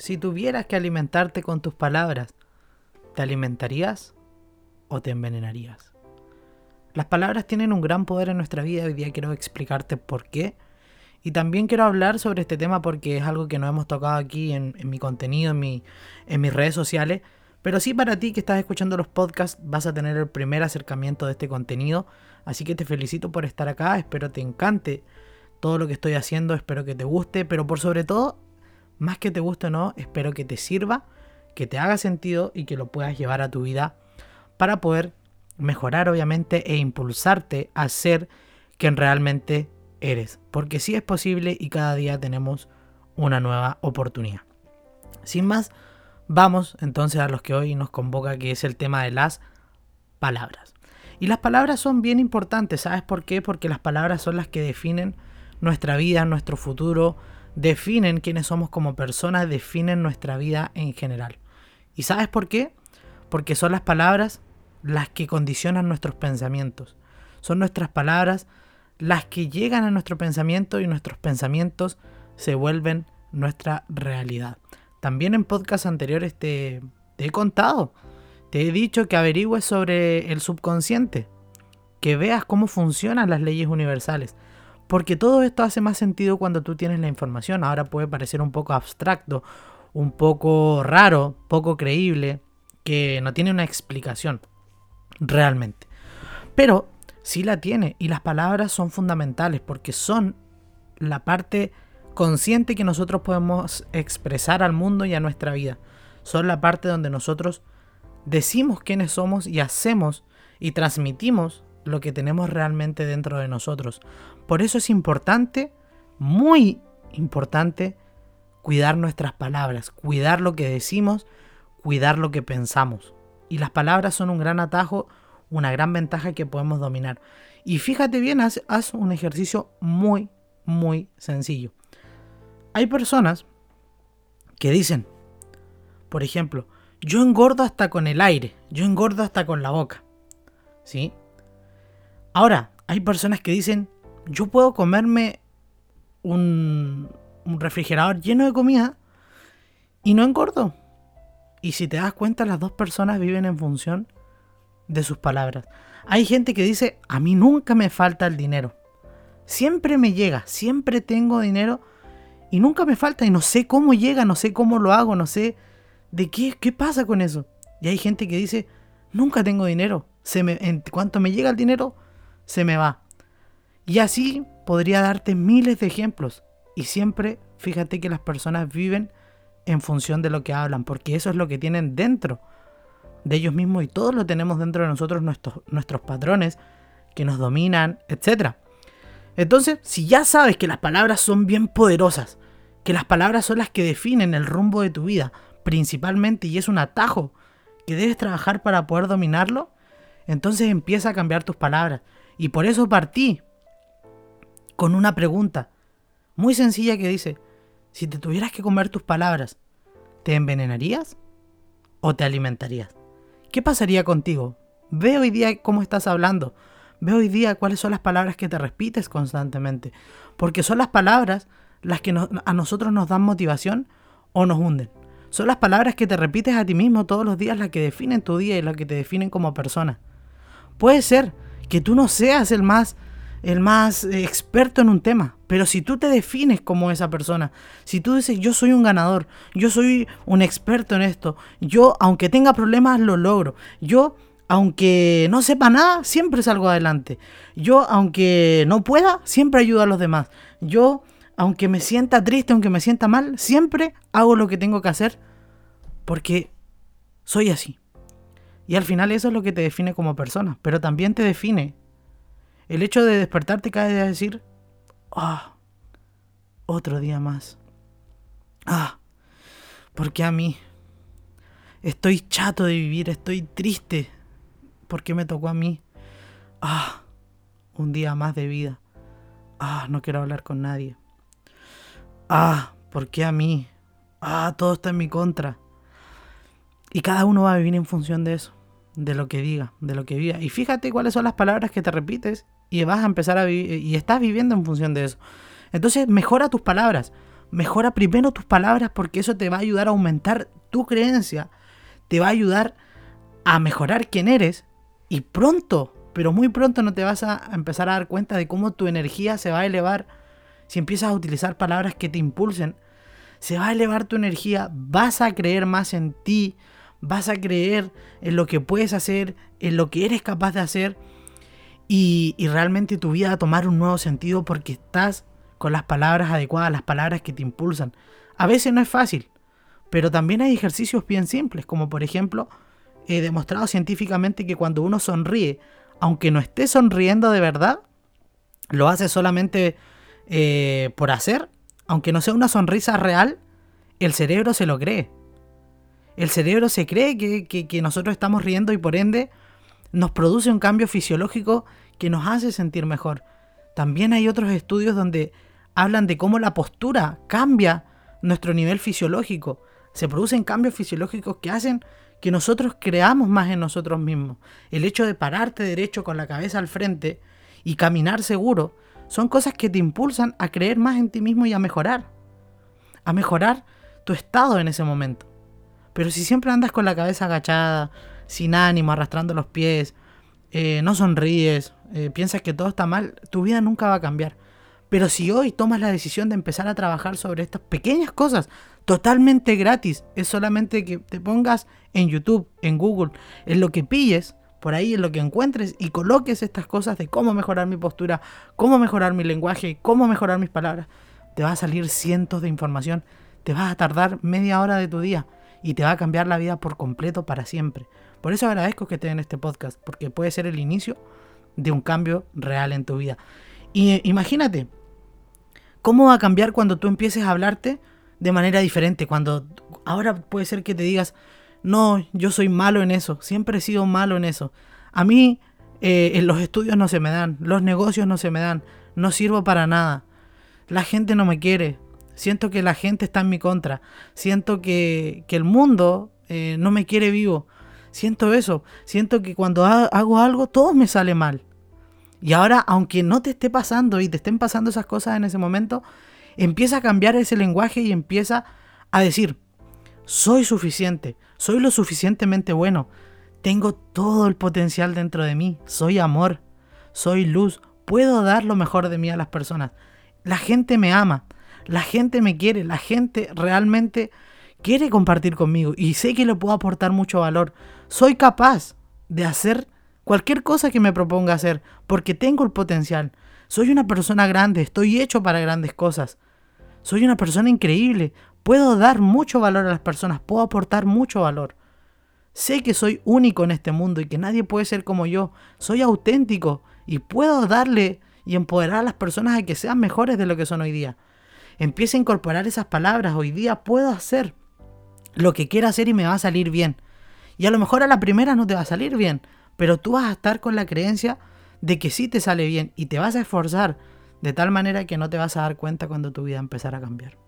si tuvieras que alimentarte con tus palabras, ¿te alimentarías o te envenenarías? Las palabras tienen un gran poder en nuestra vida. Hoy día quiero explicarte por qué. Y también quiero hablar sobre este tema porque es algo que no hemos tocado aquí en, mi contenido, en, en mis redes sociales. Pero sí para ti que estás escuchando los podcasts vas a tener el primer acercamiento de este contenido. Así que te felicito por estar acá. Espero te encante todo lo que estoy haciendo. Espero que te guste. Pero por sobre todo, más que te guste o no, espero que te sirva, que te haga sentido y que lo puedas llevar a tu vida para poder mejorar obviamente e impulsarte a ser quien realmente eres. Porque sí es posible y cada día tenemos una nueva oportunidad. Sin más, vamos entonces a los que hoy nos convoca, que es el tema de las palabras. Y las palabras son bien importantes, ¿sabes por qué? Porque las palabras son las que definen nuestra vida, nuestro futuro, definen quiénes somos como personas, definen nuestra vida en general. ¿Y sabes por qué? Porque son las palabras las que condicionan nuestros pensamientos. Son nuestras palabras las que llegan a nuestro pensamiento y nuestros pensamientos se vuelven nuestra realidad. También en podcasts anteriores te, he contado, te he dicho que averigües sobre el subconsciente, que veas cómo funcionan las leyes universales. Porque todo esto hace más sentido cuando tú tienes la información. Ahora puede parecer un poco abstracto, un poco raro, poco creíble, que no tiene una explicación realmente. Pero sí la tiene y las palabras son fundamentales porque son la parte consciente que nosotros podemos expresar al mundo y a nuestra vida. Son la parte donde nosotros decimos quiénes somos y hacemos y transmitimos lo que tenemos realmente dentro de nosotros. Por eso es importante, muy importante, cuidar nuestras palabras, cuidar lo que decimos, cuidar lo que pensamos. Y las palabras son un gran atajo, una gran ventaja que podemos dominar. Y fíjate bien, haz, un ejercicio muy, muy sencillo. Hay personas que dicen, por ejemplo, yo engordo hasta con el aire, yo engordo hasta con la boca. ¿Sí? Ahora, hay personas que dicen, yo puedo comerme un, refrigerador lleno de comida y no engordo. Y si te das cuenta, las dos personas viven en función de sus palabras. Hay gente que dice, a mí nunca me falta el dinero. Siempre me llega, siempre tengo dinero y nunca me falta y no sé cómo llega, no sé cómo lo hago, no sé de qué, qué pasa con eso. Y hay gente que dice, nunca tengo dinero. Se me, en cuanto me llega el dinero, se me va. Y así podría darte miles de ejemplos. Y siempre fíjate que las personas viven en función de lo que hablan, porque eso es lo que tienen dentro de ellos mismos y todos lo tenemos dentro de nosotros, nuestros, nuestros patrones que nos dominan, etc. Entonces, si ya sabes que las palabras son bien poderosas, que las palabras son las que definen el rumbo de tu vida, principalmente, y es un atajo que debes trabajar para poder dominarlo, entonces empieza a cambiar tus palabras. Y por eso partí con una pregunta muy sencilla que dice, si te tuvieras que comer tus palabras, ¿te envenenarías o te alimentarías? ¿Qué pasaría contigo? Ve hoy día cómo estás hablando. Ve hoy día cuáles son las palabras que te repites constantemente. Porque son las palabras las que a nosotros nos dan motivación o nos hunden. Son las palabras que te repites a ti mismo todos los días las que definen tu día y las que te definen como persona. Puede ser que tú no seas el más el más experto en un tema. Pero si tú te defines como esa persona, si tú dices yo soy un ganador, yo soy un experto en esto, yo aunque tenga problemas lo logro, yo aunque no sepa nada, siempre salgo adelante, yo aunque no pueda, siempre ayudo a los demás, yo aunque me sienta triste, aunque me sienta mal, siempre hago lo que tengo que hacer porque soy así. Y al final eso es lo que te define como persona, pero también te define el hecho de despertarte cada día decir, ah, otro día más. Ah, porque a mí estoy chato de vivir, estoy triste. ¿Por qué me tocó a mí? Ah, un día más de vida. Ah, no quiero hablar con nadie. Ah, ¿por qué a mí? Ah, todo está en mi contra. Y cada uno va a vivir en función de eso, de lo que diga, de lo que viva. Y fíjate cuáles son las palabras que te repites y vas a empezar a vivir y estás viviendo en función de eso. Entonces mejora tus palabras, Mejora primero tus palabras porque eso te va a ayudar a aumentar tu creencia, te va a ayudar a mejorar quién eres y pronto, pero muy pronto no te vas a empezar a dar cuenta de cómo tu energía se va a elevar si empiezas a utilizar palabras que te impulsen. Se va a elevar tu energía, vas a creer más en ti, vas a creer en lo que puedes hacer, en lo que eres capaz de hacer y, realmente tu vida va a tomar un nuevo sentido porque estás con las palabras adecuadas, las palabras que te impulsan. A veces no es fácil, pero también hay ejercicios bien simples, como por ejemplo, he demostrado científicamente que cuando uno sonríe, aunque no esté sonriendo de verdad, lo hace solamente eh, por hacer, aunque no sea una sonrisa real, el cerebro se lo cree. El cerebro se cree que, que nosotros estamos riendo y por ende nos produce un cambio fisiológico que nos hace sentir mejor. También hay otros estudios donde hablan de cómo la postura cambia nuestro nivel fisiológico. Se producen cambios fisiológicos que hacen que nosotros creamos más en nosotros mismos. El hecho de pararte derecho con la cabeza al frente y caminar seguro son cosas que te impulsan a creer más en ti mismo y a mejorar. A mejorar tu estado en ese momento. Pero si siempre andas con la cabeza agachada, sin ánimo, arrastrando los pies, eh, no sonríes, eh, piensas que todo está mal, tu vida nunca va a cambiar. Pero si hoy tomas la decisión de empezar a trabajar sobre estas pequeñas cosas, totalmente gratis, es solamente que te pongas en YouTube, en Google, en lo que pilles, por ahí en lo que encuentres y coloques estas cosas de cómo mejorar mi postura, cómo mejorar mi lenguaje, cómo mejorar mis palabras. Te va a salir cientos de información, te vas a tardar media hora de tu día y te va a cambiar la vida por completo para siempre. Por eso agradezco que estés en este podcast, porque puede ser el inicio de un cambio real en tu vida. Y imagínate, ¿Cómo va a cambiar cuando tú empieces a hablarte de manera diferente? Cuando ahora puede ser que te digas, no, yo soy malo en eso, siempre he sido malo en eso. A mí eh, en los estudios no se me dan, los negocios no se me dan, no sirvo para nada. La gente no me quiere, siento que la gente está en mi contra, siento que, el mundo eh, no me quiere vivo. Siento eso, siento que cuando hago algo todo me sale mal. Y ahora, aunque no te esté pasando y te estén pasando esas cosas en ese momento, empieza a cambiar ese lenguaje y empieza a decir, soy suficiente, soy lo suficientemente bueno, tengo todo el potencial dentro de mí, soy amor, soy luz, puedo dar lo mejor de mí a las personas. La gente me ama, la gente me quiere, la gente realmente quiere compartir conmigo y sé que le puedo aportar mucho valor. Soy capaz de hacer cualquier cosa que me proponga hacer, porque tengo el potencial. Soy una persona grande, estoy hecho para grandes cosas. Soy una persona increíble, puedo dar mucho valor a las personas, puedo aportar mucho valor. Sé que soy único en este mundo y que nadie puede ser como yo. Soy auténtico y puedo darle y empoderar a las personas a que sean mejores de lo que son hoy día. Empieza a incorporar esas palabras. Hoy día puedo hacer lo que quiera hacer y me va a salir bien. Y a lo mejor a la primera no te va a salir bien, pero tú vas a estar con la creencia de que sí te sale bien y te vas a esforzar de tal manera que no te vas a dar cuenta cuando tu vida empezara a cambiar.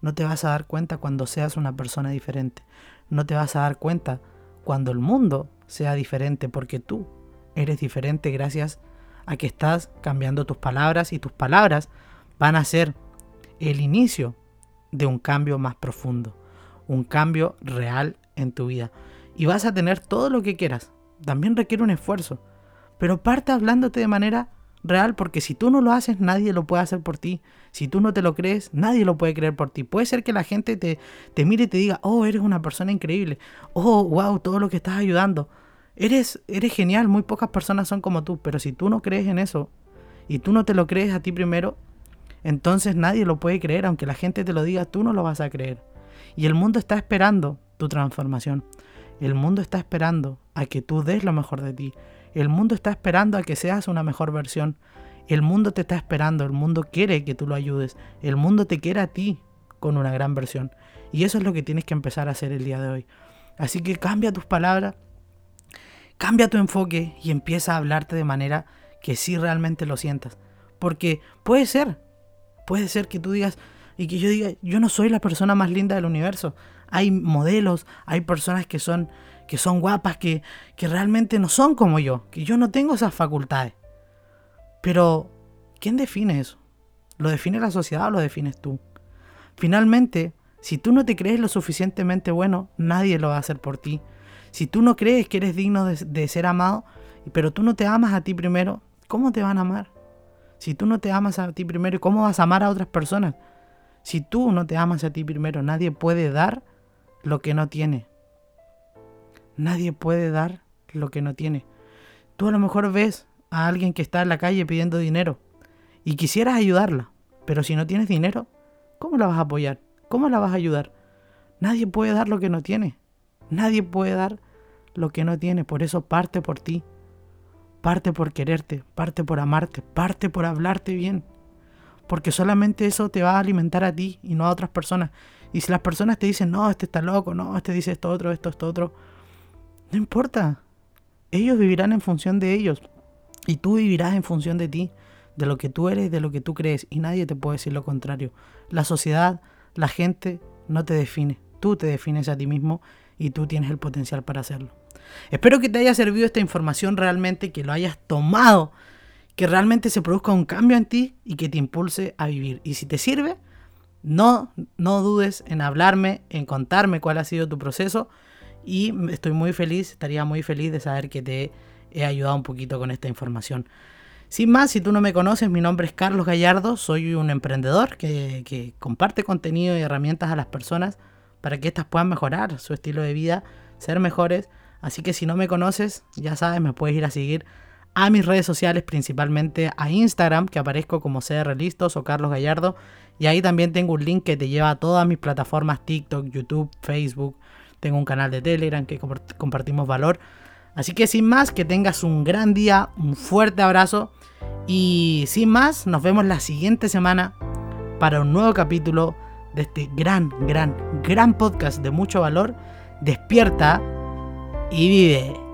No te vas a dar cuenta cuando seas una persona diferente. No te vas a dar cuenta cuando el mundo sea diferente porque tú eres diferente gracias a que estás cambiando tus palabras y tus palabras van a ser el inicio de un cambio más profundo, un cambio real en tu vida y vas a tener todo lo que quieras. También requiere un esfuerzo. Pero parte hablándote de manera real porque si tú no lo haces, nadie lo puede hacer por ti. Si tú no te lo crees, nadie lo puede creer por ti. Puede ser que la gente te, te mire y te diga, oh, eres una persona increíble. Oh, wow, todo lo que estás ayudando. Eres, eres genial, muy pocas personas son como tú. Pero si tú no crees en eso y tú no te lo crees a ti primero, entonces nadie lo puede creer. Aunque la gente te lo diga, tú no lo vas a creer. Y el mundo está esperando tu transformación. El mundo está esperando a que tú des lo mejor de ti. El mundo está esperando a que seas una mejor versión. El mundo te está esperando, el mundo quiere que tú lo ayudes. El mundo te quiere a ti con una gran versión. Y eso es lo que tienes que empezar a hacer el día de hoy. Así que cambia tus palabras, cambia tu enfoque y empieza a hablarte de manera que sí realmente lo sientas. Porque puede ser, puede ser que tú digas y que yo diga, yo no soy la persona más linda del universo hay modelos, hay personas que son, que son guapas, que, que realmente no son como yo, que yo no tengo esas facultades. Pero, ¿quién define eso? ¿Lo define la sociedad o lo defines tú? Finalmente, si tú no te crees lo suficientemente bueno, nadie lo va a hacer por ti. Si tú no crees que eres digno de, ser amado, pero tú no te amas a ti primero, ¿cómo te van a amar? Si tú no te amas a ti primero, ¿cómo vas a amar a otras personas? Si tú no te amas a ti primero, nadie puede dar lo que no tiene. Nadie puede dar lo que no tiene. Tú a lo mejor ves a alguien que está en la calle pidiendo dinero y quisieras ayudarla, pero si no tienes dinero, ¿cómo la vas a apoyar? ¿Cómo la vas a ayudar? Nadie puede dar lo que no tiene. Nadie puede dar lo que no tiene. Por eso parte por ti. Parte por quererte, parte por amarte, parte por hablarte bien. Porque solamente eso te va a alimentar a ti y no a otras personas. Y si las personas te dicen, no, este está loco, no, este dice esto otro, esto, esto otro, no importa. Ellos vivirán en función de ellos. Y tú vivirás en función de ti, de lo que tú eres, de lo que tú crees. Y nadie te puede decir lo contrario. La sociedad, la gente no te define. Tú te defines a ti mismo y tú tienes el potencial para hacerlo. Espero que te haya servido esta información realmente, que lo hayas tomado, que realmente se produzca un cambio en ti y que te impulse a vivir. Y si te sirve, no, no dudes en hablarme, en contarme cuál ha sido tu proceso y estoy muy feliz, estaría muy feliz de saber que te he ayudado un poquito con esta información. Sin más, si tú no me conoces, mi nombre es Carlos Gallardo, soy un emprendedor que, que comparte contenido y herramientas a las personas para que éstas puedan mejorar su estilo de vida, ser mejores. Así que si no me conoces, ya sabes, me puedes ir a seguir a mis redes sociales, principalmente a Instagram, que aparezco como CR Listos o Carlos Gallardo. Y ahí también tengo un link que te lleva a todas mis plataformas TikTok, YouTube, Facebook. Tengo un canal de Telegram que compartimos valor. Así que sin más, que tengas un gran día, un fuerte abrazo. Y sin más, nos vemos la siguiente semana para un nuevo capítulo de este gran, gran, gran podcast de mucho valor, despierta y vive.